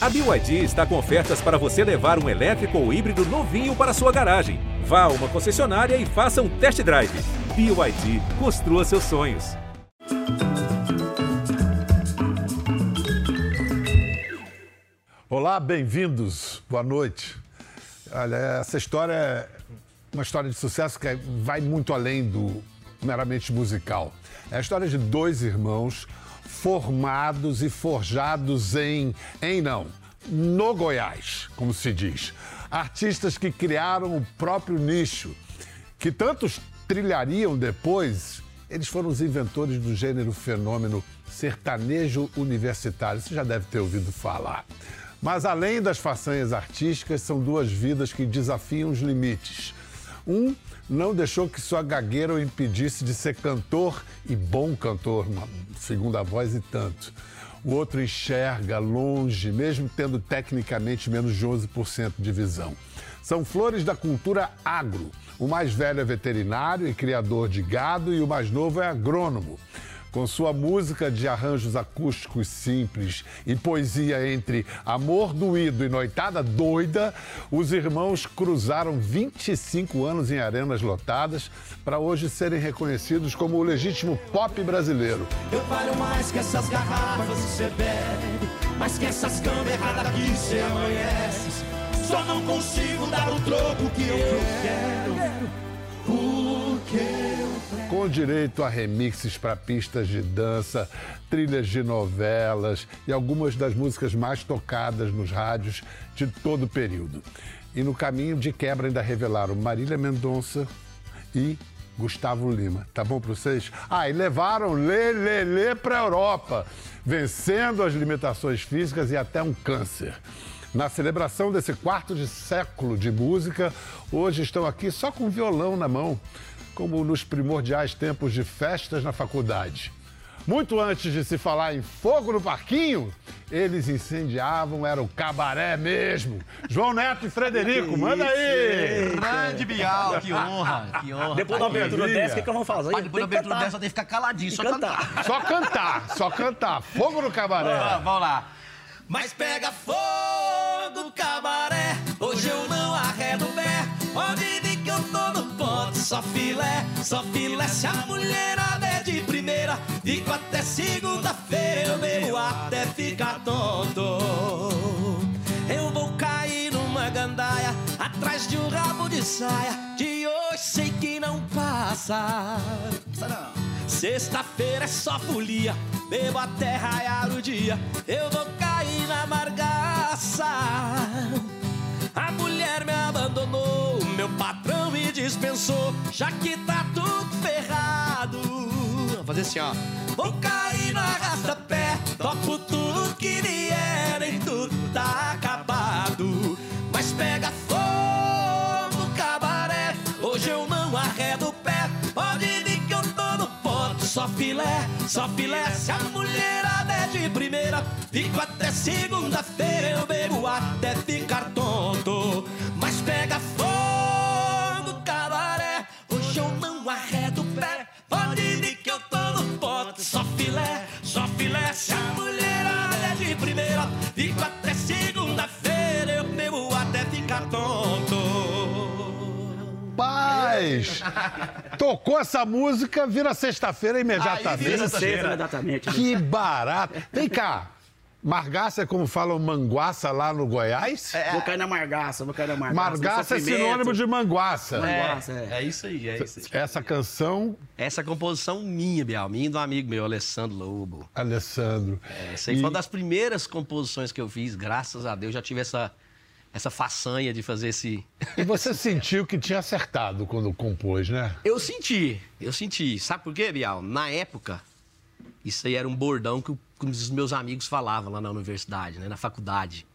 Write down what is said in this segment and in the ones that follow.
A BYD está com ofertas para você levar um elétrico ou híbrido novinho para sua garagem. Vá a uma concessionária e faça um test drive. BYD, construa seus sonhos. Olá, bem-vindos. Boa noite. Olha, essa história é uma história de sucesso que vai muito além do meramente musical. É a história de dois irmãos formados e forjados em, em não, no Goiás, como se diz. Artistas que criaram o próprio nicho, que tantos trilhariam depois, eles foram os inventores do gênero fenômeno sertanejo universitário. Você já deve ter ouvido falar. Mas além das façanhas artísticas, são duas vidas que desafiam os limites. Um não deixou que sua gagueira o impedisse de ser cantor e bom cantor, uma segunda voz e tanto. O outro enxerga longe, mesmo tendo tecnicamente menos de 11% de visão. São flores da cultura agro. O mais velho é veterinário e criador de gado, e o mais novo é agrônomo. Com sua música de arranjos acústicos simples e poesia entre amor doído e noitada doida, os irmãos cruzaram 25 anos em arenas lotadas para hoje serem reconhecidos como o legítimo pop brasileiro. Eu valho mais que essas garrafas que você bebe, mais que essas camas erradas que você amanhece. Só não consigo dar o troco que eu quero. Porque com direito a remixes para pistas de dança, trilhas de novelas e algumas das músicas mais tocadas nos rádios de todo o período. E no caminho de quebra ainda revelaram Marília Mendonça e Gustavo Lima. Tá bom para vocês? Ah, e levaram Lê para a Europa, vencendo as limitações físicas e até um câncer. Na celebração desse quarto de século de música, hoje estão aqui só com violão na mão como nos primordiais tempos de festas na faculdade. Muito antes de se falar em fogo no parquinho, eles incendiavam, era o cabaré mesmo. João Neto e Frederico, manda aí! Grande Bial, que honra, que honra. Depois da abertura dessa, o que, que vamos fazer? Pai, depois da abertura dessa, tem que ficar caladinho, só cantar. cantar. Só cantar, só cantar. Fogo no cabaré. Ah, vamos lá. Mas pega fogo, cabaré, hoje eu não só filé, só filé. Se a mulherada é de primeira, fico até segunda-feira, eu bebo até ficar tonto. Eu vou cair numa gandaia, atrás de um rabo de saia, de hoje sei que não passa. Sexta-feira é só folia, bebo até raiar o dia, eu vou cair na margaça. A mulher me abandonou, meu patrão dispensou, já que tá tudo ferrado. Vou fazer assim, ó. Vou cair no arrasta-pé, topo tudo que vier, nem tudo tá acabado. Mas pega fogo, cabaré, hoje eu não arredo o pé, pode vir que eu tô no ponto, só filé, só filé. Se a mulherada é de primeira, fico até segunda-feira, eu bebo até ficar Tocou essa música, vira sexta-feira imediatamente. Aí vira Sexta, imediatamente. Que barato! Vem cá, Margaça é como falam manguaça lá no Goiás? Vou cair na margaça, vou cair na margaça. Margaça é sinônimo de manguaça. Manguaça, é. É isso aí, é isso aí. Essa canção, Essa composição minha, Bial, minha e do amigo meu, Alessandro Lobo. Alessandro. Essa aí foi uma das primeiras composições que eu fiz, graças a Deus. Já tive essa, essa façanha de fazer esse. E você sentiu que tinha acertado quando compôs, né? Eu senti, eu senti. Sabe por quê, Bial? Na época, isso aí era um bordão que, os meus amigos falavam lá na universidade, né? Na faculdade.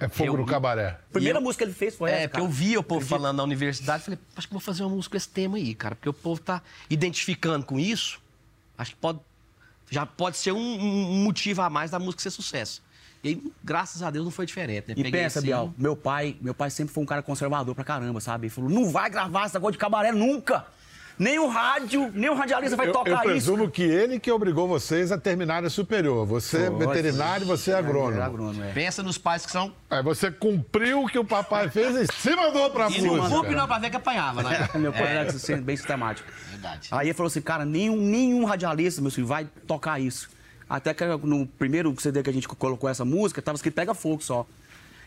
É fogo Eu- no cabaré. A primeira eu- música que ele fez foi É, essa, porque eu via o povo falando na universidade, falei, acho que vou fazer uma música com esse tema aí, cara, porque o povo tá identificando com isso, acho que pode, já pode ser um, um motivo a mais da música ser sucesso. E aí, graças a Deus, não foi diferente, né? E Peguei pensa, assim, Bial, meu pai, meu pai sempre foi um cara conservador pra caramba, sabe? Ele falou, não vai gravar essa coisa de cabaré nunca! Nenhum rádio, nenhum radialista vai Eu, tocar eu isso. presumo que ele que obrigou vocês a terminar a superior. Você é veterinário, você é agrônomo. É, agrônomo, é. Pensa nos pais que são. Aí você cumpriu o que o papai fez e se mandou pra E não música. culpe não pra ver que apanhava, né? Meu pai era assim, bem sistemático. Verdade. Aí ele falou assim, cara, nenhum, nenhum radialista, meu filho, vai tocar isso. Até que no primeiro CD que a gente colocou essa música, tava escrito Pega Fogo só.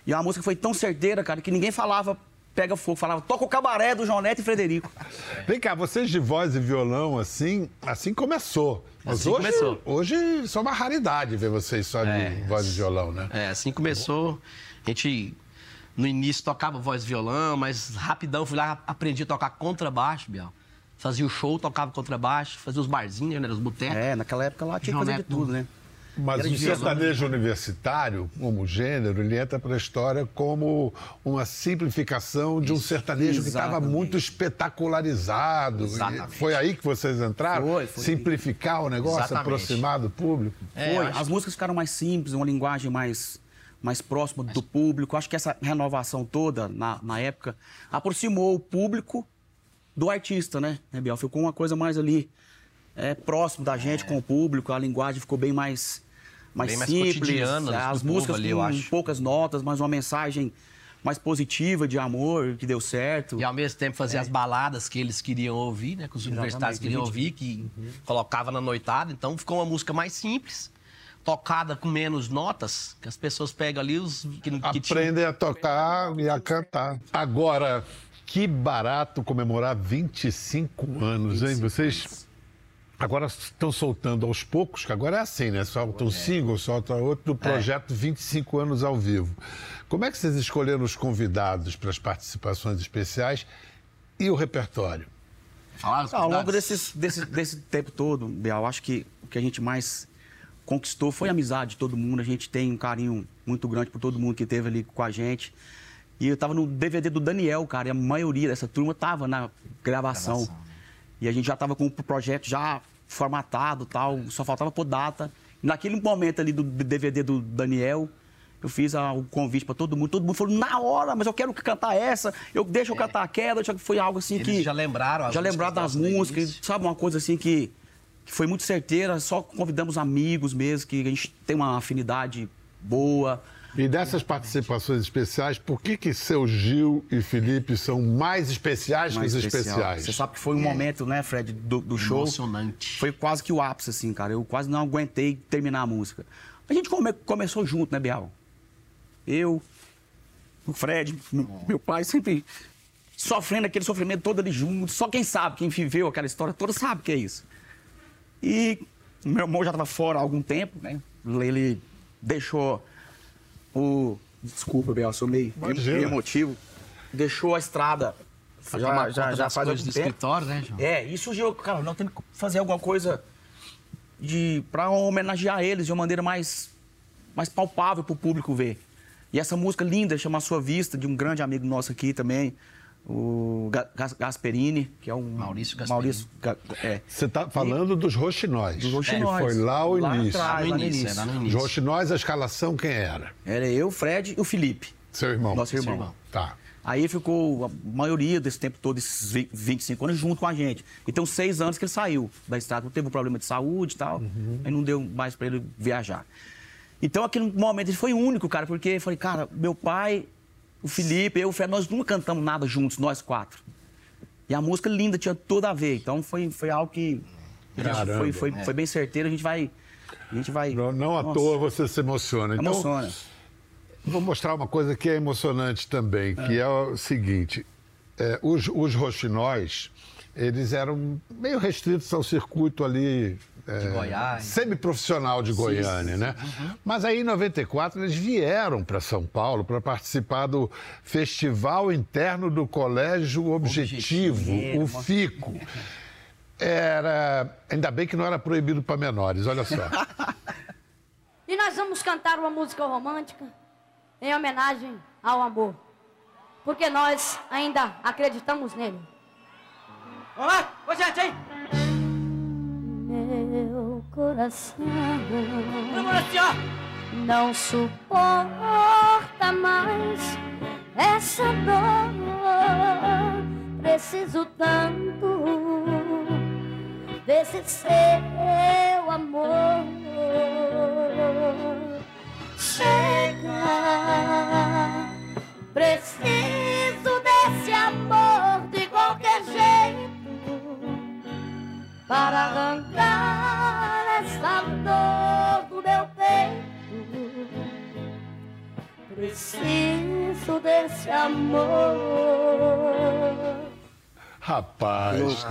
E a música foi tão certeira, cara, que ninguém falava Pega Fogo, falava toca o cabaré do João Neto e Frederico. Vem cá, vocês de voz e violão, assim, assim começou. Mas Assim hoje, começou. hoje isso é uma raridade ver vocês só de É. voz e violão, né? É, assim começou. A gente, no início, tocava voz e violão, mas rapidão fui lá, aprendi a tocar contrabaixo, Biel. Fazia o show, tocava contrabaixo, fazia os barzinhos, né, os botecos. É, naquela época lá tinha que fazer de tudo, né? Mas o sertanejo universitário, como gênero, ele entra para a história como uma simplificação de um sertanejo que estava muito espetacularizado. Exatamente. Foi aí que vocês entraram? Foi, foi. Simplificar o negócio, Exatamente. aproximar do público? É, Foi. As músicas ficaram mais simples, uma linguagem mais, mais próxima do público. Acho que essa renovação toda, na, na época, aproximou o público do artista, né, né, Biel? Ficou uma coisa mais ali é, próximo da gente com o público, a linguagem ficou bem mais, mais Bem mais simples. cotidiana as músicas ali, com eu acho. poucas notas, mas uma mensagem mais positiva de amor, que deu certo. E ao mesmo tempo fazia as baladas que eles queriam ouvir, né? Que os universitários Exatamente. queriam ouvir, que colocava na noitada. Então ficou uma música mais simples, tocada com menos notas, que as pessoas pegam ali os que, que tinham- Aprendem a tocar e a cantar. Agora, que barato comemorar 25 anos, hein? Vocês agora estão soltando aos poucos, que agora é assim, né? Solta um single, solta outro, do projeto 25 anos ao vivo. Como é que vocês escolheram os convidados para as participações especiais e o repertório? Falaram Ah, Ao longo desses, desse, desse tempo todo, Bial, acho que o que a gente mais conquistou foi a amizade de todo mundo. A gente tem um carinho muito grande por todo mundo que esteve ali com a gente. E eu tava no DVD do Daniel, cara, e a maioria dessa turma tava na gravação. E a gente já tava com o projeto já formatado tal, só faltava pôr data. Naquele momento ali do DVD do Daniel, eu fiz ah, o convite para todo mundo. Todo mundo falou, na hora, mas eu quero cantar essa, eu deixa eu cantar aquela. Deixa- Foi algo assim Eles que. já lembraram as Já lembraram das músicas, sabe? Uma coisa assim que, que foi muito certeira. Só convidamos amigos mesmo, que a gente tem uma afinidade boa. E dessas participações especiais, por que que seu Gil e Felipe são mais especiais mais que os especial. especiais? Você sabe que foi um momento, né, Fred, do, do show. Emocionante. Foi quase que o ápice, assim, cara. Eu quase não aguentei terminar a música. A gente come- começou junto, né, Bial? Eu, o Fred, meu, meu pai, sempre sofrendo aquele sofrimento todo ali junto. Só quem sabe, quem viveu aquela história toda, sabe o que é isso. E meu irmão já estava fora há algum tempo, né? Ele deixou o. Desculpa, Biel, sou meio, Imagina. emotivo. Deixou a estrada. Pra tomar conta das faz coisas algum do tempo. escritório, né, João? É, e surgiu, cara, nós temos que fazer alguma coisa de para homenagear eles de uma maneira mais, mais palpável para o público ver. E essa música linda chama A Sua Vista, de um grande amigo nosso aqui também, o Ga- Gas- Gasperini, que é um. Maurício Gasperini. Maurício, é. Você está falando dos roxinóis. Dos Roxinóis. Que foi lá o Lá início. atrás. no lá no início, é, lá no Os início. roxinóis, a escalação, quem era? Era eu, o Fred e o Felipe, Seu irmão. nosso irmão. irmão. Tá. Aí ficou a maioria desse tempo todo, esses vi- 25 anos, junto com a gente. Então, seis anos que ele saiu da estrada. Teve um problema de saúde e tal, aí não deu mais para ele viajar. Então, aquele momento, ele foi único, cara, porque eu falei, cara, meu pai, o Felipe, eu, o Fred, nós nunca cantamos nada juntos, nós quatro. E a música linda, tinha tudo a ver. Então, foi, foi algo que Caramba. foi, foi, foi bem certeiro. A gente vai... A gente vai... Não, não à toa você se emociona. Então, Emociona. vou mostrar uma coisa que é emocionante também, que é o seguinte. é, os, os roxinóis, eles eram meio restritos ao circuito ali... é, Goiás. Semi-profissional de Goiânia, né? Mas aí, em 94, eles vieram para São Paulo para participar do Festival Interno do Colégio Objetivo, o FICO. Era. Ainda bem que não era proibido para menores, olha só. E nós vamos cantar uma música romântica em homenagem ao amor. Porque nós ainda acreditamos nele. Vamos lá, ô gente, hein? Coração não suporta mais essa dor. Preciso tanto esse seu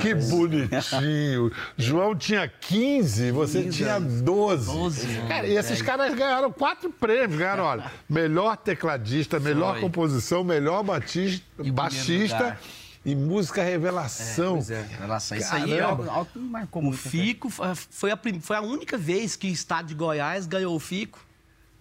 que bonitinho. João tinha 15, você tinha 12. 12 Cara, e esses caras ganharam quatro prêmios. Ganharam, olha, melhor tecladista, melhor Foi. composição, melhor batista, primeiro baixista e música revelação. Pois é. Relação a isso aí, ó. Algo, que me marcou O muito. né? Fico foi- a, prim- foi a única vez que o estado de Goiás ganhou o Fico.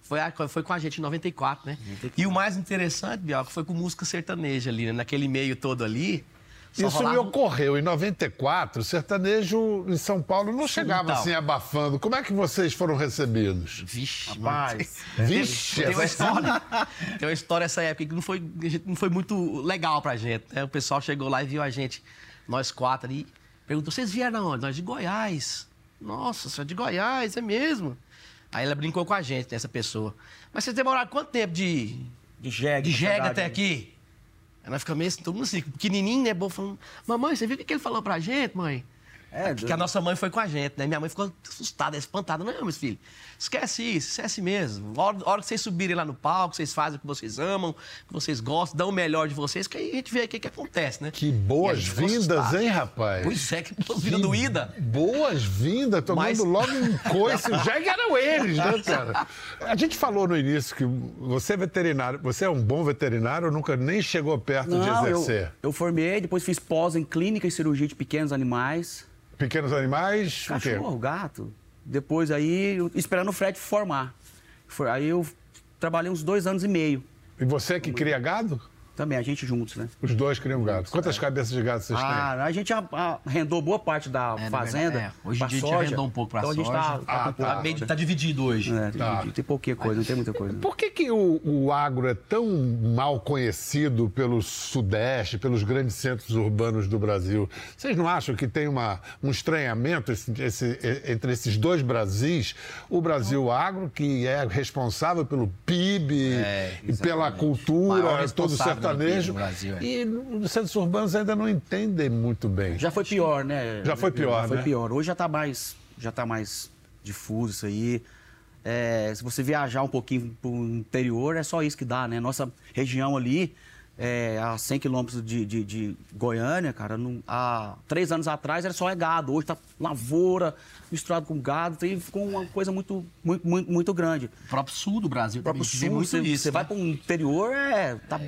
Foi, a- foi com a gente em 94, né? E o mais interessante, Bial, que foi com música sertaneja ali, né? Naquele meio todo ali. Só Isso me rolava- ocorreu em 94, o sertanejo em São Paulo não chegava então. assim abafando. Como é que vocês foram recebidos? Vixe, Rapaz, Vixe, Tem uma essa- história, tem uma história essa época que não foi, não foi muito legal pra gente. né? O pessoal chegou lá e viu a gente, nós quatro ali, perguntou: vocês vieram onde? Nós de Goiás. Nossa, você é de Goiás, é mesmo? Aí ela brincou com a gente, essa pessoa. Mas vocês demoraram quanto tempo de, de jegue. de jegue verdade, até né? aqui? Nós ficamos meio assim, todo mundo assim, pequenininho, né? Bom, falando, mamãe, você viu o que ele falou pra gente, mãe? É, que a nossa mãe foi com a gente, né? Minha mãe ficou assustada, espantada. Não, meus filhos, esquece isso, esquece mesmo. A hora, a hora que vocês subirem lá no palco, vocês fazem o que vocês amam, o que vocês gostam, dão o melhor de vocês, que aí a gente vê o que, que acontece, né? Que E a boas gente ficou vindas, assustado. hein, rapaz? Pois é, que vida doída. Boas-vindas, tomando Mas- logo um coice. Já eram eles, né, cara? A gente falou no início que você é veterinário, você é um bom veterinário ou nunca nem chegou perto de Não, eu, exercer? eu formei, depois fiz pós em clínica e cirurgia de pequenos animais. Pequenos animais, o? Cachorro, gato. Depois aí, esperando o Fred formar. For- Aí eu trabalhei uns dois anos e meio. E você que cria gado? Também, a gente juntos, né? Os dois criam gado. Quantas cabeças de gado vocês têm? Ah, a gente a- a- arrendou boa parte da É, fazenda. verdade, é. Hoje em dia a gente soja. arrendou um pouco pra então a gente tá, soja. tá Ah, tá. pouco, Tá, né? tá dividido hoje. É, tem, Tá. tem pouquinha coisa, não tem muita coisa. Por que, que o, o agro é tão mal conhecido pelo Sudeste, pelos grandes centros urbanos do Brasil? Vocês não acham que tem uma, um estranhamento esse- esse- entre esses dois Brasis? O Brasil agro, que é responsável pelo PIB É, e pela exatamente. cultura, todo pelo PIB sertanejo. Brasil, é. E os centros urbanos ainda não entendem muito bem. Já foi pior, né? Já foi pior, Já foi né? pior. Hoje já tá mais, já tá mais difuso isso aí. É, se você viajar um pouquinho pro interior, é só isso que dá, né? Nossa região ali, é, a 100 quilômetros de, de- de Goiânia, cara, não- há três anos atrás era só é gado. Hoje tá lavoura misturado com gado. E ficou uma coisa muito, muito, muito, muito grande. O próprio sul do Brasil O próprio sul, muito você, isso. você né? vai para um interior, é, tá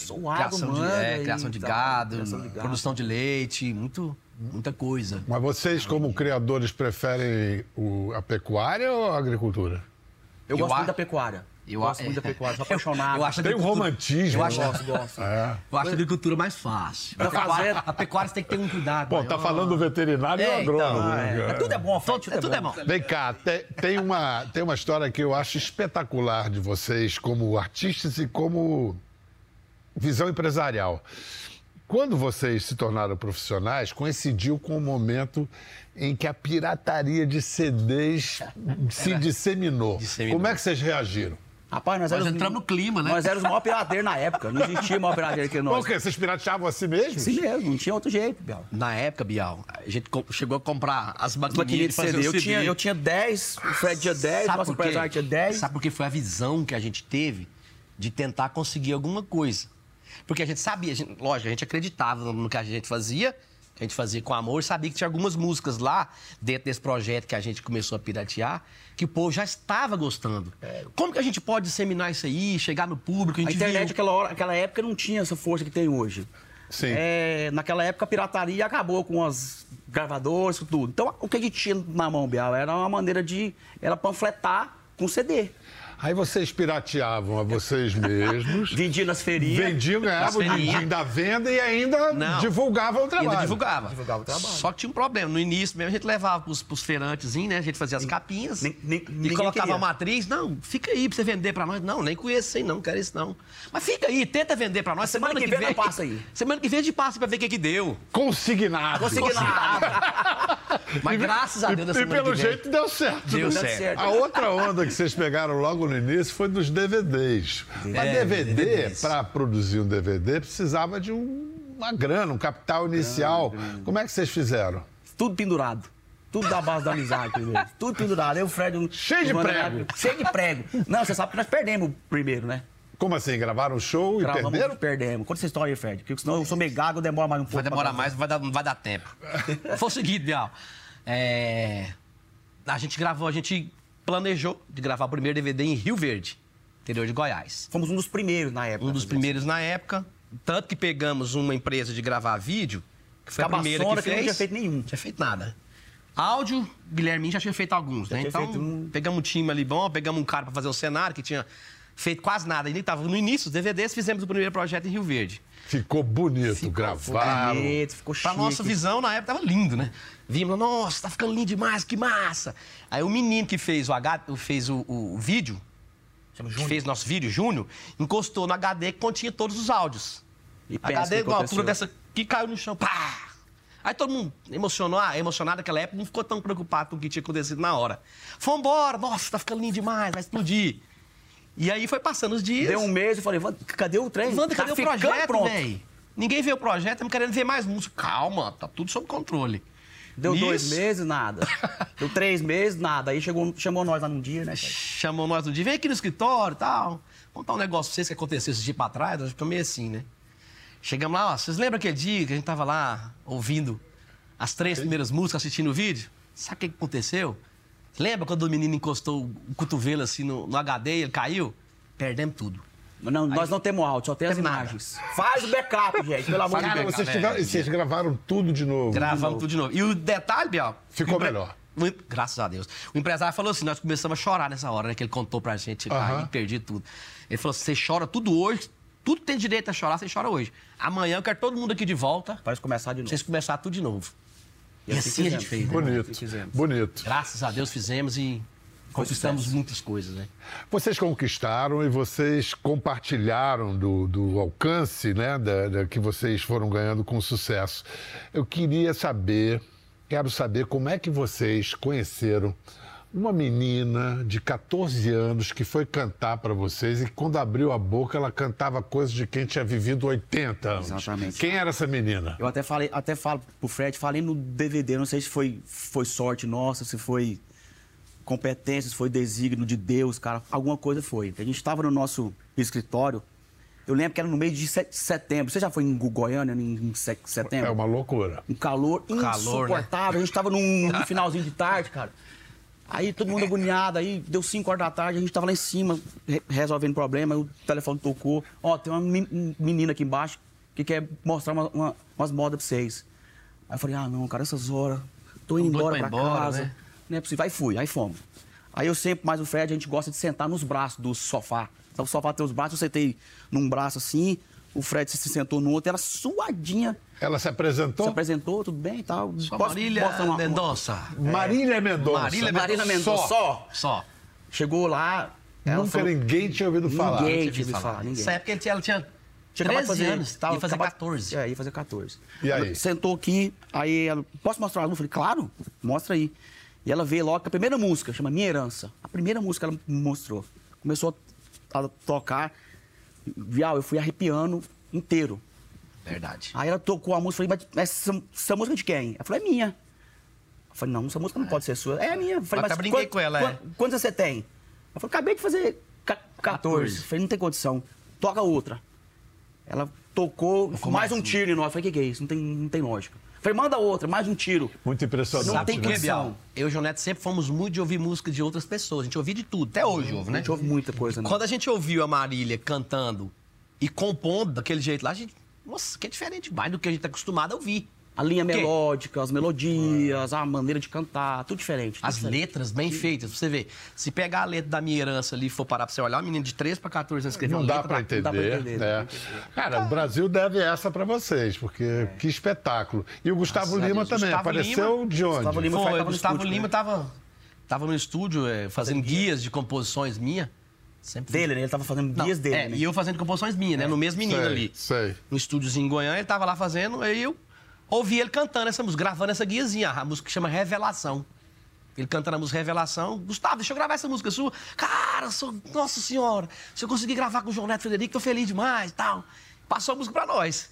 suado, criação de, manga é, e criação de tá- gado, criação de gado. produção de leite, muito, muita coisa. Mas vocês, como criadores, preferem o- a pecuária ou a agricultura? Eu, Eu gosto a- muito da pecuária. Eu gosto a- muito da pecuária, sou Eu- apaixonado. eu acho Tem um romantismo. Eu acho, né? Gosto, gosto. É. eu acho a agricultura mais fácil. A pecuária, a pecuária você tem que ter um cuidado. Pô, tá falando do veterinário e É, o agrônomo. então, É, tudo é bom, Fred, Tudo, tudo é bom. Vem cá, te- tem, uma, tem uma história que eu acho espetacular de vocês como artistas e como visão empresarial. Quando vocês se tornaram profissionais, coincidiu com o momento em que a pirataria de CDs se disseminou. Disseminou. Como é que vocês reagiram? Rapaz, nós, Nós éramos- entramos no clima, né? Nós éramos o maior pirateiro na época. Não existia maior pirateiro que Por nós. quê? Vocês pirateavam a si mesmos? Sim mesmo, não tinha outro jeito, Biel. Na época, Bial, a gente chegou a comprar as As maquininhas de CD. o Eu CD. tinha, eu tinha 10, o Fred tinha 10, Sabe nosso por empresário tinha 10. Sabe por que foi a visão que a gente teve de tentar conseguir alguma coisa? Porque a gente sabia, a gente- lógico, a gente acreditava no que a gente fazia, que a gente fazia com amor, sabia que tinha algumas músicas lá, dentro desse projeto que a gente começou a piratear, que o povo já estava gostando. Como que a gente pode disseminar isso aí, chegar no público? A, A internet, viu- naquela, hora, naquela época, não tinha essa força que tem hoje. Sim. É, naquela época, a pirataria acabou com as gravadoras, com tudo. Então, o que a gente tinha na mão, Bial, era uma maneira de... Era panfletar com CD. Aí vocês pirateavam a vocês mesmos. Vendia nas feirinhas. Vendiam, ganhavam o din-din da venda e ainda Não. divulgavam o Ainda trabalho. divulgava. Divulgava o trabalho. Só que tinha um problema. No início mesmo, a gente levava pros, pros feirantezinhos, né? A gente fazia as capinhas. nem- nem- e colocava queria. a matriz. Não, fica aí pra você vender pra nós. Não, nem conheço isso aí, não, não quero isso não. Mas fica aí, tenta vender pra nós. Semana que vem eu passo aí. Semana que vem a gente passa pra ver o que que deu. Consignado. Consegui nada. Mas graças a Deus, na E, e semana pelo que vem, jeito deu certo. Deu né? certo. A outra onda que vocês pegaram logo no início foi dos DVDs. Mas É, DVD, DVDs. para produzir um DVD, precisava de um- uma grana, um capital inicial. Como é que vocês fizeram? Tudo pendurado. Tudo da base da amizade, primeiro. Tudo pendurado. Eu, o Fred... Cheio de prego. Cheio de prego. Não, você sabe que nós perdemos o primeiro, né? Como assim? Gravaram um show e Gravamos, perderam? perdemos. Conta essa história aí, Fred. Porque senão eu sou meio gago, demora mais um pouco. Vai demorar mais, não vai dar, não vai dar tempo. Foi o seguinte, Bial. É, a gente gravou, a gente planejou de gravar o primeiro DVD em Rio Verde, interior de Goiás. Fomos um dos primeiros na época. Um dos primeiros na época. Tanto que pegamos uma empresa de gravar vídeo, que foi a Cabaçona, primeira que que não fez. tinha feito nenhum. Não tinha feito nada. Áudio, Guilherme já tinha feito alguns, né? tinha Então, feito um- pegamos um time ali bom, pegamos um cara pra fazer o cenário, que tinha feito quase nada. Ele estava no início, os DVDs, fizemos o primeiro projeto em Rio Verde. Ficou bonito, Ficou gravaram. bonito, ficou Pra chique. nossa visão, na época, tava lindo, né? Vimos, nossa, tá ficando lindo demais, que massa. Aí o menino que fez o, H, fez o, o- o vídeo, Chama que Júnior. fez nosso vídeo, Júnior, encostou no HD que continha todos os áudios. E HD com a altura dessa que caiu no chão, pá! Aí todo mundo emocionou, ah, emocionado naquela época, não ficou tão preocupado com o que tinha acontecido na hora. Vambora, nossa, tá ficando lindo demais, vai explodir. E aí foi passando os dias. Deu um mês, eu falei, "Wanda, cadê o trem? Wanda, Tá cadê o projeto, velho? Ninguém vê o projeto, estamos querendo ver mais música. Calma, tá tudo sob controle. Deu dois meses, nada. Deu três meses, nada. Aí chegou, chamou nós lá num dia, né? Fred? Chamou nós no dia, vem aqui no escritório e tal. Contar um negócio pra vocês que aconteceu esse dia pra trás, nós ficamos meio assim, né? Chegamos lá, ó, vocês lembram aquele dia que a gente tava lá ouvindo as três primeiras músicas, assistindo o vídeo? Sabe o que aconteceu? Lembra quando o menino encostou o cotovelo assim no, no HD e ele caiu? Perdemos tudo. Não, nós não temos áudio, só tem as Tem nada. imagens. Faz o backup, gente, pelo amor de Deus. vocês, tiveram- vocês gravaram tudo de novo. Gravamos tudo de novo. E o detalhe, Biel. Ficou empre- melhor. Graças a Deus. O empresário falou assim: nós começamos a chorar nessa hora, né? Que ele contou pra gente, Aham. aí perdi tudo. Ele falou: você chora tudo hoje, tudo tem direito a chorar, você chora hoje. Amanhã eu quero todo mundo aqui de volta, Parece começar de novo. vocês começar tudo de novo. E, E assim, assim a gente fez. né? Bonito, fizemos. bonito. Graças a Deus fizemos e conquistamos muitas coisas, né? Vocês conquistaram e vocês compartilharam do, do alcance né, da, da- que vocês foram ganhando com sucesso. Eu queria saber, quero saber como é que vocês conheceram uma menina de 14 anos que foi cantar para vocês e quando abriu a boca ela cantava coisas de quem tinha vivido 80 anos. Exatamente. Quem era essa menina? Eu até falei, até falo pro Fred, falei no DVD, não sei se foi, foi sorte nossa, se foi competência, se foi desígnio de Deus, cara, alguma coisa foi. A gente estava no nosso escritório, eu lembro que era no mês de se- setembro. Você já foi em Goiânia em se- setembro? É uma loucura. Um calor Calor, insuportável. A gente tava num, num finalzinho de tarde, cara. Aí todo mundo agoniado, aí deu 5 horas da tarde, a gente tava lá em cima re- resolvendo problema, aí o telefone tocou. Ó, tem uma men- menina aqui embaixo que quer mostrar uma- uma- umas modas pra vocês. Aí eu falei, ah não, cara, essas horas, tô indo embora pra embora, casa. né? Não é possível. Aí fui, aí fomos. Aí eu sempre, mais o Fred, a gente gosta de sentar nos braços do sofá. Então o sofá tem os braços, eu sentei num braço assim, o Fred se sentou no outro, ela suadinha. Ela se apresentou? Se apresentou, tudo bem e tal. Só Posso Marília uma- uma- Mendonça. Marília Mendonça. Marília Mendonça, só. Só. Chegou lá. ela Nunca falou- ninguém tinha ouvido falar. Ninguém Tinha ouvido falar, ninguém. Nessa época ele tinha- ela tinha Tinha acabado 13 de anos, tava- ia fazer acabado- 14. É, ia fazer 14. E aí? Ela sentou aqui, aí ela, posso mostrar a luz? Eu falei, claro, mostra aí. E ela veio logo a primeira música, chama Minha Herança. A primeira música ela me mostrou. Começou a, a tocar, vial, eu fui arrepiando inteiro. Verdade. Aí ela tocou a música, falei, mas essa, essa música é de quem? Ela falou, é minha. Eu falei, não, essa música não pode ser sua. É minha. Eu falei, Eu até mas brinquei com ela, é. Quantos você tem? Ela falou, acabei de fazer ca- 14. Eu falei, não tem condição. Toca outra. Ela tocou, mais um tiro em nós. Eu falei, o que, que é isso? Não tem, não tem lógica. Falei, manda outra, mais um tiro. Muito impressionante. Não tem quê, condição. Bial? Eu e o João Neto sempre fomos muito de ouvir música de outras pessoas. A gente ouvia de tudo. Até hoje ouve, A né? gente ouve muita coisa, né? Quando a gente ouviu a Marília cantando e compondo daquele jeito lá, a gente. Nossa, que é diferente demais do que a gente tá acostumado a ouvir. A linha melódica, as melodias, a maneira de cantar, tudo diferente. tudo As diferente. letras bem feitas, pra você ver. Se pegar a letra da minha herança ali e for parar pra você olhar, um menino de 13 pra 14 anos escreveu Não uma dá letra para da- entender. dá pra entender, né? dá pra Cara, o Brasil deve essa para vocês, porque que espetáculo. E o Gustavo Graças a Lima Deus. também Gustavo apareceu Lima- de onde? Gustavo Lima Foi, tava o no Gustavo estúdio, Lima né? tava, tava no estúdio é, fazendo guias de composições minha. Sempre Dele, né? Ele tava fazendo Não, guias dele. é, né? e eu fazendo composições minhas, né? No mesmo menino Sei, ali. sei. No estúdiozinho em Goiânia, ele tava lá fazendo, aí eu ouvi ele cantando essa música, gravando essa guiazinha, a música que chama Revelação. Ele cantando a música Revelação. Gustavo, deixa eu gravar essa música sua. Cara, sou, nossa senhora, se eu conseguir gravar com o João Neto Frederico, tô feliz demais e tal. Passou a música pra nós.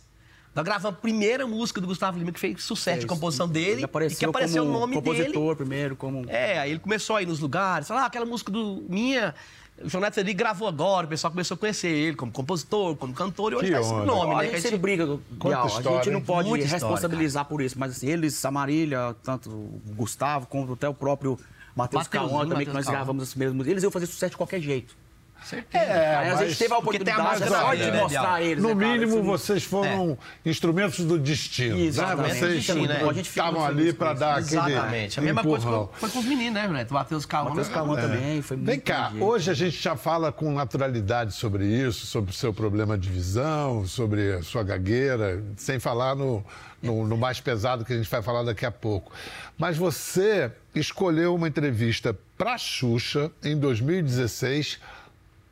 Nós gravamos a primeira música do Gustavo Lima, que fez sucesso de composição dele. E que apareceu como o nome compositor dele. primeiro, como... É, aí ele começou a ir nos lugares, falar, ah, aquela música do minha, o João Neto gravou agora, o pessoal começou a conhecer ele como compositor, como cantor, e hoje Que tá esse nome, a né? gente que a gente- briga, Bial. A história, gente não pode Muita história, responsabilizar por isso, mas assim, eles, a Marília, tanto o Gustavo, como até o próprio Matheus Cauã também, que nós Cauã. gravamos as mesmas músicas, eles iam fazer sucesso de qualquer jeito. Certeza. É, Aí a mas gente teve a porque tem a oportunidade só de né, mostrar eles. No né, cara? mínimo, Assim, vocês foram instrumentos do destino. Exatamente. Né? Vocês Destino, né? Estavam ali para com dar aquele Exatamente. A mesma empurrão. coisa foi, foi com os meninos, né, Neto? O Matheus Calma. Matheus Cauã também, foi muito Vem cá, entendido. hoje a gente já fala com naturalidade sobre isso, sobre o seu problema de visão, sobre a sua gagueira, sem falar no, no, no mais pesado que a gente vai falar daqui a pouco. Mas você escolheu uma entrevista para Xuxa em 2016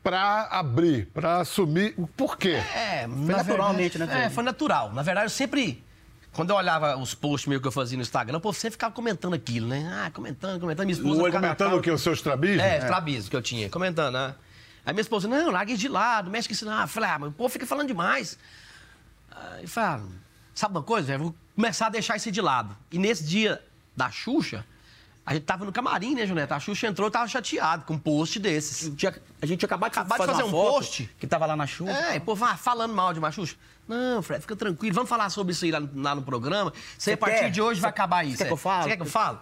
para abrir, para assumir. Por quê? É, Foi naturalmente, verdade, né, É, foi natural. Na verdade, eu sempre. Quando eu olhava os posts meus que eu fazia no Instagram, o povo sempre ficava comentando aquilo, né? Ah, comentando, comentando. Minha esposa na comentando cara- o que? Os seus trabismos? É, estrabismo que eu tinha, comentando, né? Aí minha esposa, não, larga isso de lado, mexe com isso não. Eu falei, ah, mas o povo fica falando demais. Aí fala, sabe uma coisa, velho? Vou começar a deixar isso de lado. E nesse dia da Xuxa, a gente tava no camarim, né, Juneta? A Xuxa entrou e tava chateado com um post desses. Tinha- a gente tinha acabado de, Acabado de fazer, fazer uma um post. que tava lá na chuva. É, e pô, vai falando mal de Machuxa. Não, Fred, fica tranquilo. Vamos falar sobre isso aí lá, no- lá no programa. Você, a partir quer? de hoje, vai Você- acabar isso. quer é. que eu fale? Você quer que eu fale?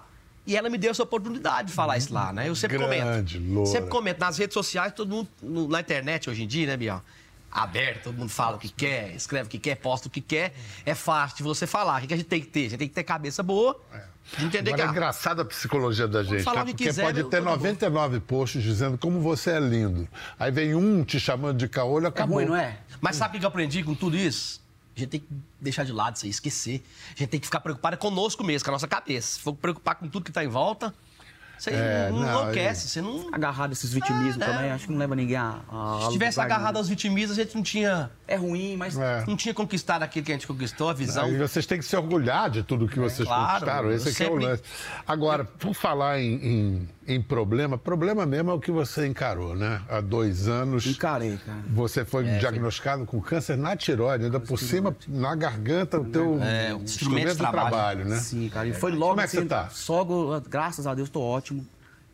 E ela me deu essa oportunidade de falar isso lá, né? Eu sempre Grande, comento. loura. Sempre comento. Nas redes sociais, todo mundo, no- na internet hoje em dia, né, Bial? Aberto, todo mundo fala o que quer, escreve o que quer, posta o que quer. É fácil de você falar. O que a gente tem que ter? A gente tem que ter cabeça boa. De entender Agora é que. ah, engraçada a psicologia da gente, falar tá? porque quiser, pode ter todo mundo. 99 posts dizendo como você é lindo. Aí vem um te chamando de caolho, É acabou. ruim, não é? Mas sabe o que eu aprendi com tudo isso? A gente tem que deixar de lado isso aí, esquecer. A gente tem que ficar preocupado conosco mesmo, com a nossa cabeça. Se for preocupar com tudo que está em volta, você É, não, não, enlouquece. Você não. Agarrado esses vitimismos Ah, né? também, acho que não leva ninguém a. a Se tivesse agarrado aos vitimistas, a gente não tinha, É ruim, mas. É. não tinha conquistado aquilo que a gente conquistou, a visão. Aí vocês têm que se orgulhar de tudo que vocês claro, conquistaram. Esse eu aqui é o sempre- lance. Agora, por falar em, em- em problema, problema mesmo é o que você encarou, né? Há dois anos. Encarei, cara. Você foi diagnosticado com câncer na tiroide, ainda por cima, na garganta, o teu É, o instrumento de trabalho, trabalho. né? Sim, cara. E foi logo Como é que assim, você tá? Só, graças a Deus, tô ótimo.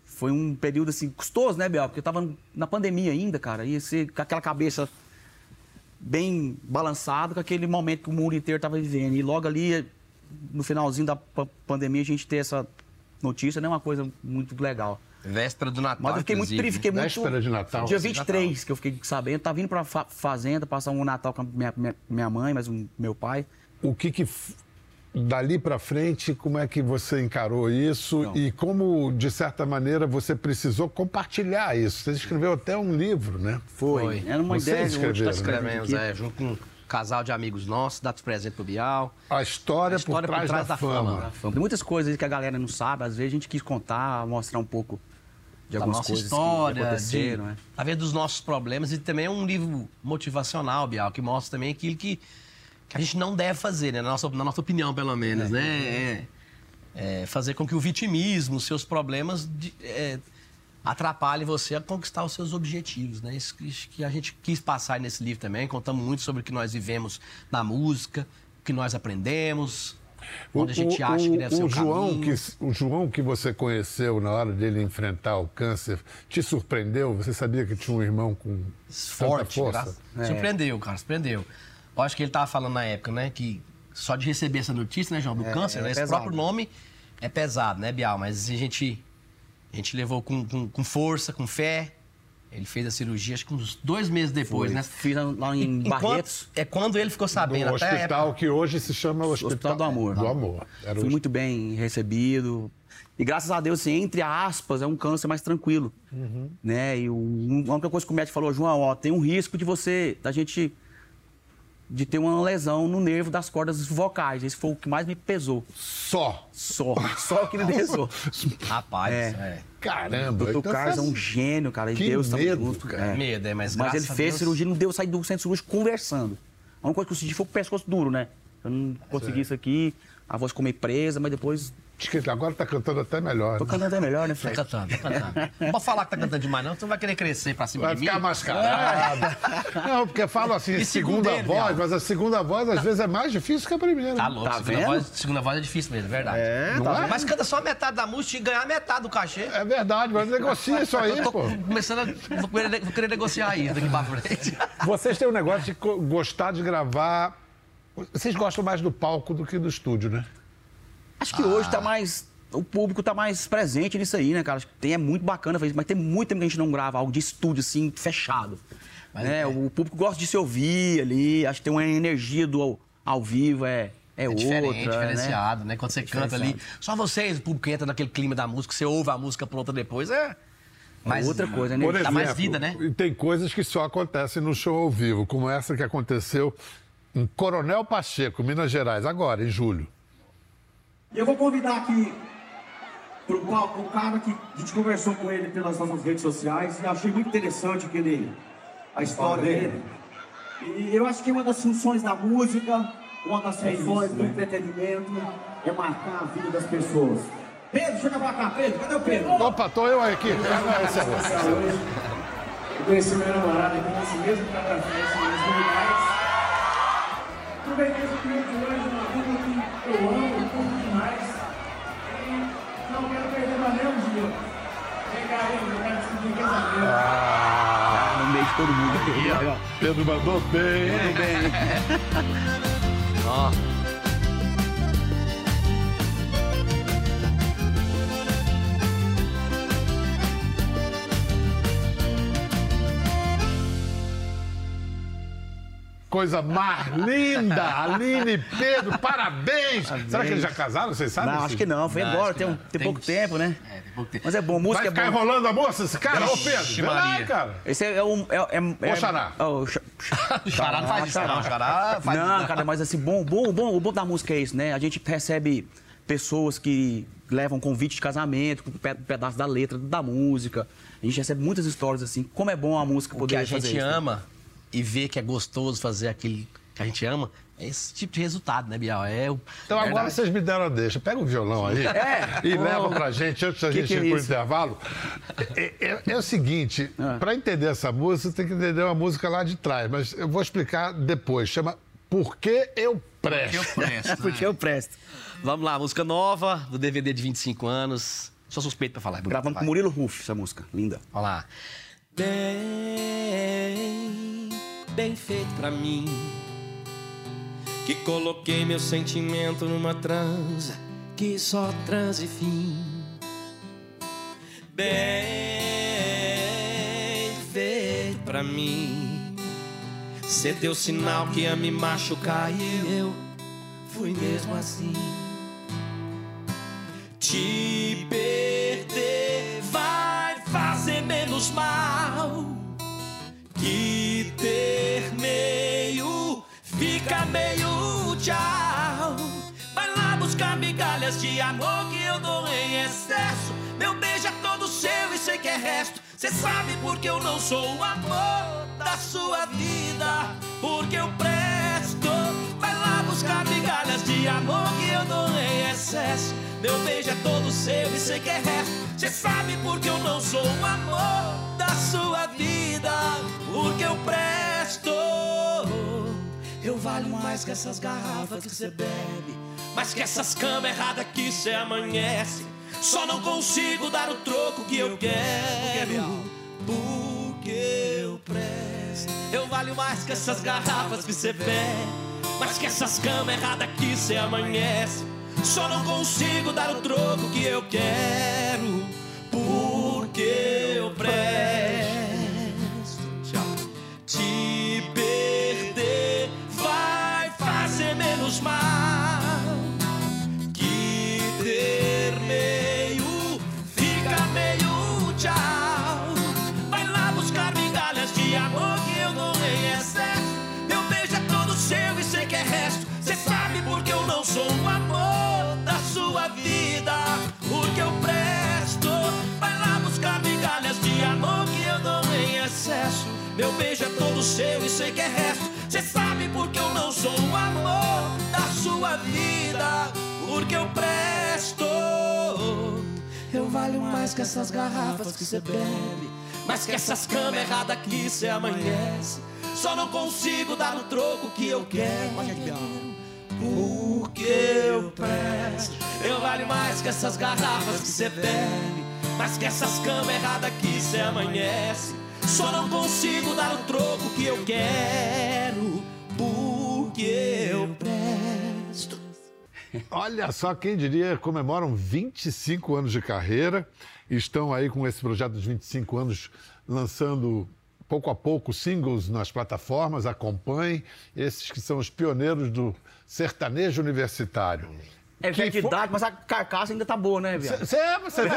Foi um período assim, custoso, né, Bel? Porque eu tava na pandemia ainda, cara. Ia ser com aquela cabeça bem balançada, com aquele momento que o mundo inteiro tava vivendo. E logo ali, no finalzinho da pa- pandemia, a gente ter essa notícia não é uma coisa muito legal. Véspera do Natal. Mas eu fiquei muito triste, fiquei muito. Véspera de Natal. Dia Véspera de 23 que eu fiquei sabendo. Tava vindo pra fa- fazenda, passar um Natal com a minha, minha, minha mãe, mas o meu pai. O que que dali para frente, como é que você encarou isso Então. e como de certa maneira você precisou compartilhar isso? Você escreveu até um livro, né? Foi. Era uma Vocês ideia. tá escreveram, né? Escrevemos, aqui. é, junto com um casal de amigos nossos, dá os presentes pro Bial. A história, A história por, trás da, fama. Tem muitas coisas aí que a galera não sabe, às vezes a gente quis contar, mostrar um pouco de da algumas nossa coisas história, que de, aconteceram, né? talvez dos nossos problemas e também é um livro motivacional, Bial, que mostra também aquilo que, que a gente não deve fazer, né? na, nossa, na nossa opinião, pelo menos, né? É, é fazer com que o vitimismo, os seus problemas de- é, atrapalhem você a conquistar os seus objetivos, né? Isso que, isso que a gente quis passar nesse livro também, contamos muito sobre o que nós vivemos na música, o que nós aprendemos, onde a gente acha que deve ser o João caminho. que o João que você conheceu na hora dele enfrentar o câncer te surpreendeu? Você sabia que tinha um irmão com forte. tanta força? Surpreendeu, cara, surpreendeu. Eu acho que ele tava falando na época, né, que só de receber essa notícia, né, João, do câncer, é né, esse pesado. próprio nome é pesado, né, Bial? Mas a gente, a gente levou com, com, com força, com fé, Ele fez a cirurgia, acho que uns dois meses depois, Foi. né? Fiz lá em E quando- Barretos. é quando ele ficou sabendo. No até hospital que hoje se chama Hospital, Hospital do Amor. Do Amor. Era Fui o- muito bem recebido. E graças a Deus, assim, entre aspas, é um câncer mais tranquilo. Né? E o, a única coisa que o médico falou, João, ó, tem um risco de você, da gente, de ter uma lesão no nervo das cordas vocais. Esse foi o que mais me pesou. Só. Só. Só o que me pesou. Rapaz, É. é. Caramba. Doutor então Carlos é um gênio, cara. Que Deus medo, junto. cara. É. Medo, é, mas Mas ele fez Deus- cirurgia, não deu sair do centro cirúrgico conversando. A única coisa que eu senti foi o pescoço duro, né? Eu não consegui isso aqui, a voz ficou meio presa, mas depois. Diz que agora tá cantando até melhor. Tô né? cantando até melhor, né, Tá Fred? cantando, tá cantando. Não pode falar que tá cantando demais, não, você não vai querer crescer pra cima Vai de mim. ficar mascarado. Não, porque falam assim, E segunda ele, voz, viado? mas a segunda voz às vezes é mais difícil que a primeira. Tá louco, Tá segunda, vendo? voz, segunda voz é difícil mesmo, é verdade. É, Não tá é? Mas canta só metade da música e ganhar metade do cachê. É verdade, mas negocia isso aí, tô pô. começando a. Vou querer, vou querer negociar isso daqui pra frente. Vocês têm um negócio de gostar de gravar. Vocês gostam mais do palco do que do estúdio, né? Acho que hoje tá mais. O público tá mais presente nisso aí, né, cara? Acho que tem, é muito bacana fazer isso, mas tem muito tempo que a gente não grava algo de estúdio, assim, fechado. né? O público gosta de se ouvir ali, acho que tem uma energia do ao, ao vivo, é, é, É outra. diferente, né? diferenciado, né? Quando você canta ali, só vocês, o público entra naquele clima da música, você ouve a música pronta depois, é. Mas outra coisa, né? Por Dá exemplo, mais vida, né? e tem coisas que só acontecem no show ao vivo, como essa que aconteceu em Coronel Pacheco, Minas Gerais, agora, em julho. E eu vou convidar aqui pro palco um cara que a gente conversou com ele pelas nossas redes sociais e achei muito interessante que ele, a história dele. E eu acho que uma das funções da música, uma das funções do entretenimento é marcar a vida das pessoas. Pedro, chega pra cá, Pedro, cadê o Pedro? Opa, tô eu aqui. Eu conheci meu namorado aqui nesse mesmo café, nesse mesmo lugar. Aproveitei esse cliente de hoje, uma dupla que eu amo, Tá No meio de todo mundo. Pedro mandou bem, hein? Ó. Coisa mais linda! Aline e Pedro, parabéns! Será que eles já casaram? Vocês sabem? Não, acho que não, foi Não, embora, tem, um- tem Tem pouco tempo, né? É, tem pouco tempo. Mas é bom, música Vai é ficar bom. enrolando a moça, esse cara? Ô, Pedro, Vixe, vai lá, Maria. cara. Esse é um. É, é, é, Ô, Xará. é o Xa- O Xará não faz isso, não. O Xará faz Não, cara, mas assim, bom, bom, bom, o bom da música é isso, né? A gente recebe pessoas que levam convite de casamento, com um pe- pedaço da letra, da música. A gente recebe muitas histórias assim. Como é bom a música O poder que a gente isso, né? E vê que é gostoso fazer aquilo que a gente ama, é esse tipo de resultado, né, Bial? É o. Então agora verdade. vocês me deram a deixa. Pega o violão aí É. e Ô. leva pra gente antes da Que gente que é ir pro isso? intervalo. É, é- é o seguinte, Ah. pra entender essa música, você tem que entender uma música lá de trás, mas eu vou explicar depois. Chama Por que eu presto? Eu presto. Porque eu presto. Vamos lá, música nova, do DVD de 25 anos. Sou suspeito pra falar. é Gravamos com. Murilo Ruff essa música. Linda. Olha lá. Bem, bem feito pra mim. Que coloquei meu sentimento numa transa que só transa e fim. Bem feito pra mim. Cê deu sinal que ia me machucar e eu fui mesmo assim. Te perder vai menos mal que ter meio fica meio tchau. Vai lá buscar migalhas de amor que eu dou em excesso. Meu beijo é todo seu e sei que é resto. Cê sabe porque eu não sou o amor da sua vida, porque eu presto. Amor que eu dou em excesso. Meu beijo é todo seu e sei que é resto. Cê sabe porque eu não sou o amor da sua vida, porque eu presto. Eu valho mais que essas garrafas que você bebe, mais que essas camas erradas que você amanhece. Só não consigo dar o troco que eu quero, porque eu presto. Eu valho mais que essas garrafas que você bebe, mas que essas camas erradas aqui se amanhece. Só não consigo dar o troco que eu quero. Porque eu presto. Tchau. Te perder vai fazer menos mal. Valho mais que essas garrafas que cê bebe, mais que essas camas erradas que cê amanhece. Só não consigo dar o troco que eu quero. Porque eu presto. Eu valho mais que essas garrafas que cê bebe, mais que essas camas erradas que cê amanhece. Só não consigo dar o troco que eu quero, porque eu presto. Olha só, quem diria, comemoram 25 anos de carreira, estão aí com esse projeto dos 25 anos lançando pouco a pouco singles nas plataformas, acompanhem esses que são os pioneiros do sertanejo universitário. É Que idade, mas a carcaça ainda tá boa, né, viado? Você você vê?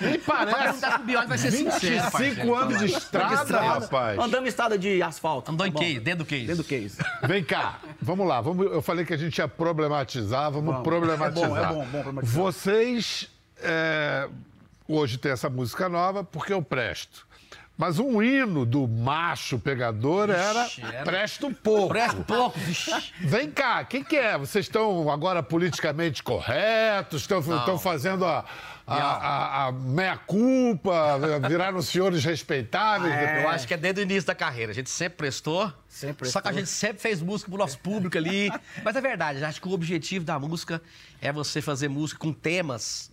Nem parece. perguntar pro Bioli, vai ser sincero, 25 parceiro. anos de estrada, rapaz. Andando em estrada de asfalto. Andou em Tá bom. case, dentro do case. Dentro do case. Vem cá, vamos lá. Vamos, eu falei que a gente ia problematizar, vamos, Vamos. problematizar. É bom, é bom, bom problematizar. Vocês é, hoje tem essa música nova porque eu presto. Mas um hino do macho pegador era, era. Presto Pouco. Presta pouco, vixi. Vem cá, o que, que é? Vocês estão agora politicamente corretos? Estão, fazendo a, a, a- a meia-culpa? Viraram senhores respeitáveis? Eu acho que é desde o início da carreira. A gente sempre prestou. Sempre Só que a prestou. gente sempre fez música pro nosso público ali. Mas é verdade, acho que o objetivo da música é você fazer música com temas,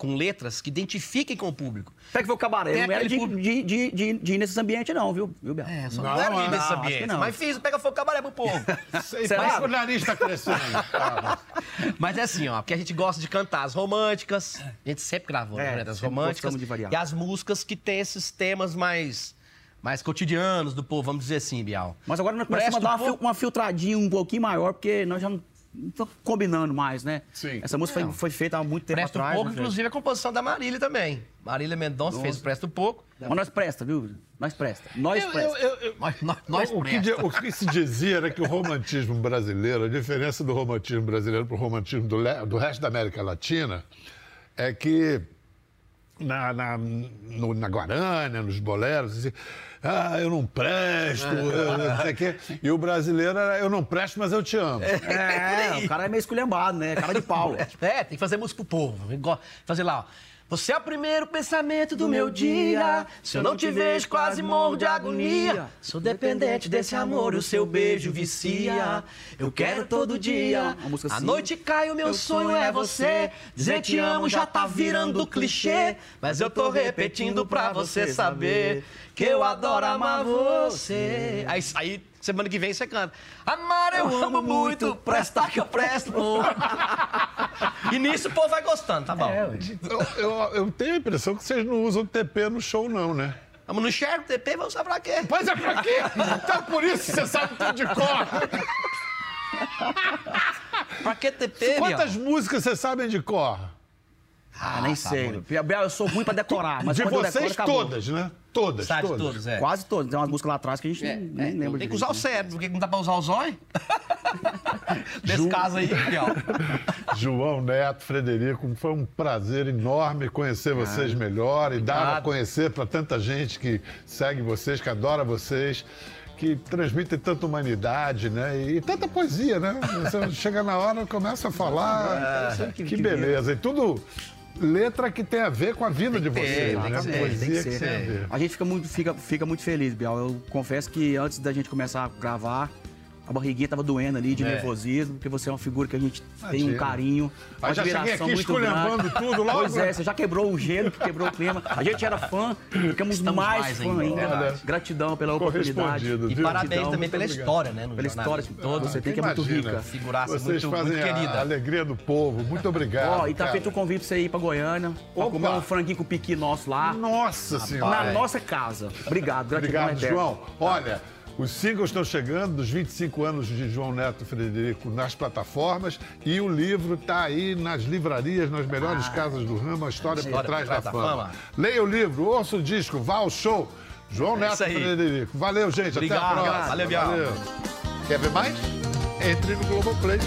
com letras que identifiquem com o público. Até que foi o cabaré. Tem Não era de, público- de, de, de, de ir nesses ambientes, não, viu, viu Bel? É, só Não, não, era não, ir nesse acho que ambiente. não. Mas fiz, pega fogo, cabaré pro povo. Sei, que o nariz está crescendo. Mas é assim, ó, porque a gente gosta de cantar as românticas, a gente sempre gravou, É, né, das românticas, de e as músicas que tem esses temas mais, mais cotidianos do povo, vamos dizer assim, Bial. Mas agora nós começamos a dar um uma, fil- uma filtradinha um pouquinho maior, porque nós já não estamos combinando mais, né? Sim. Essa música foi, foi feita há muito tempo Presta um atrás. pouco, né, inclusive, a composição da Marília também. Marília Mendonça fez o Presta um pouco. Mas nós presta, viu? Nós presta. Nós eu- presta. eu- eu- eu- Nós, nós, nós o, que, presta. o que se dizia era que o romantismo brasileiro, a diferença do romantismo brasileiro para o romantismo do, do resto da América Latina é que na, na, no- na Guarânia, nos boleros, assim, ah, eu não presto, eu não sei o quê. E o brasileiro era, eu não presto, mas eu te amo. É, o cara é meio esculhambado, né? Cara de pau. É, tem que fazer música pro povo. Igual- Fazer lá, ó. Você é o primeiro pensamento do meu dia. Se eu não te vejo, quase morro de agonia. Sou dependente desse amor, o seu beijo vicia. Eu quero todo dia. A assim. noite cai, o meu sonho é você. Dizer te amo já tá virando clichê. Mas eu tô repetindo pra você saber que eu adoro amar você. Aí, aí semana que vem você canta. Amar eu amo muito, prestar que eu presto. E nisso o povo vai gostando, tá bom? Eu, eu- eu tenho a impressão que vocês não usam TP no show, não, né? Vamos no enxergo, TP, vai usar pra quê? Mas é pra quê? Então por isso você sabe tudo de cor. Pra que TP, Quantas músicas vocês sabem de cor? Ah, nem sei. Bel, eu sou ruim pra decorar. Mas de vocês decoro, todas, né? Todas, Sabe todas. todos, é. Quase todos. Tem umas músicas lá atrás que a gente É, nem é, lembra tem que usar o direito. cérebro, porque não dá pra usar o zóio. Nesse caso aí, Biel. João Neto, Frederico, foi um prazer enorme conhecer vocês melhor e dar a conhecer para tanta gente que segue vocês, que adora vocês, que transmitem tanta humanidade, né? E tanta poesia, né? Você chega na hora, começa a falar, que, que beleza. E tudo letra que tem a ver com a vida de vocês, tem né? que ser, poesia tem que ser. tem a gente fica muito, fica, fica muito feliz, Biel. Eu confesso que antes da gente começar a gravar, a barriguinha tava doendo ali de É. nervosismo, porque você é uma figura que a gente tem Imagina. um carinho, uma Aí já admiração aqui muito grande. tudo logo. Pois é, você já quebrou o gelo, que quebrou o clima. A gente era fã, ficamos Estamos mais, mais fã ainda, ainda. é. Gratidão pela oportunidade. E viu? parabéns Gratidão, também pela história, né? no Pela história jornalismo toda, você tem que é muito rica. Figuraça Vocês muito- fazem muito a querida. alegria do povo. Muito obrigado. Ó, e tá cara. feito o convite pra você ir pra Goiânia, pra Opa. comer um franguinho com piqui nosso lá, Nossa Senhora. na nossa casa. Obrigado, gratidão Obrigado, eterna. João. Olha, os singles estão chegando dos 25 anos de João Neto Frederico nas plataformas e o livro está aí nas livrarias, nas melhores casas do ramo, a história, por trás da, fama. fama. Leia o livro, ouça o disco, vá ao show. João É Neto. Frederico. Valeu, gente. Obrigado. Até a próxima. Valeu, Bial. Quer ver mais? Entre no Globoplay.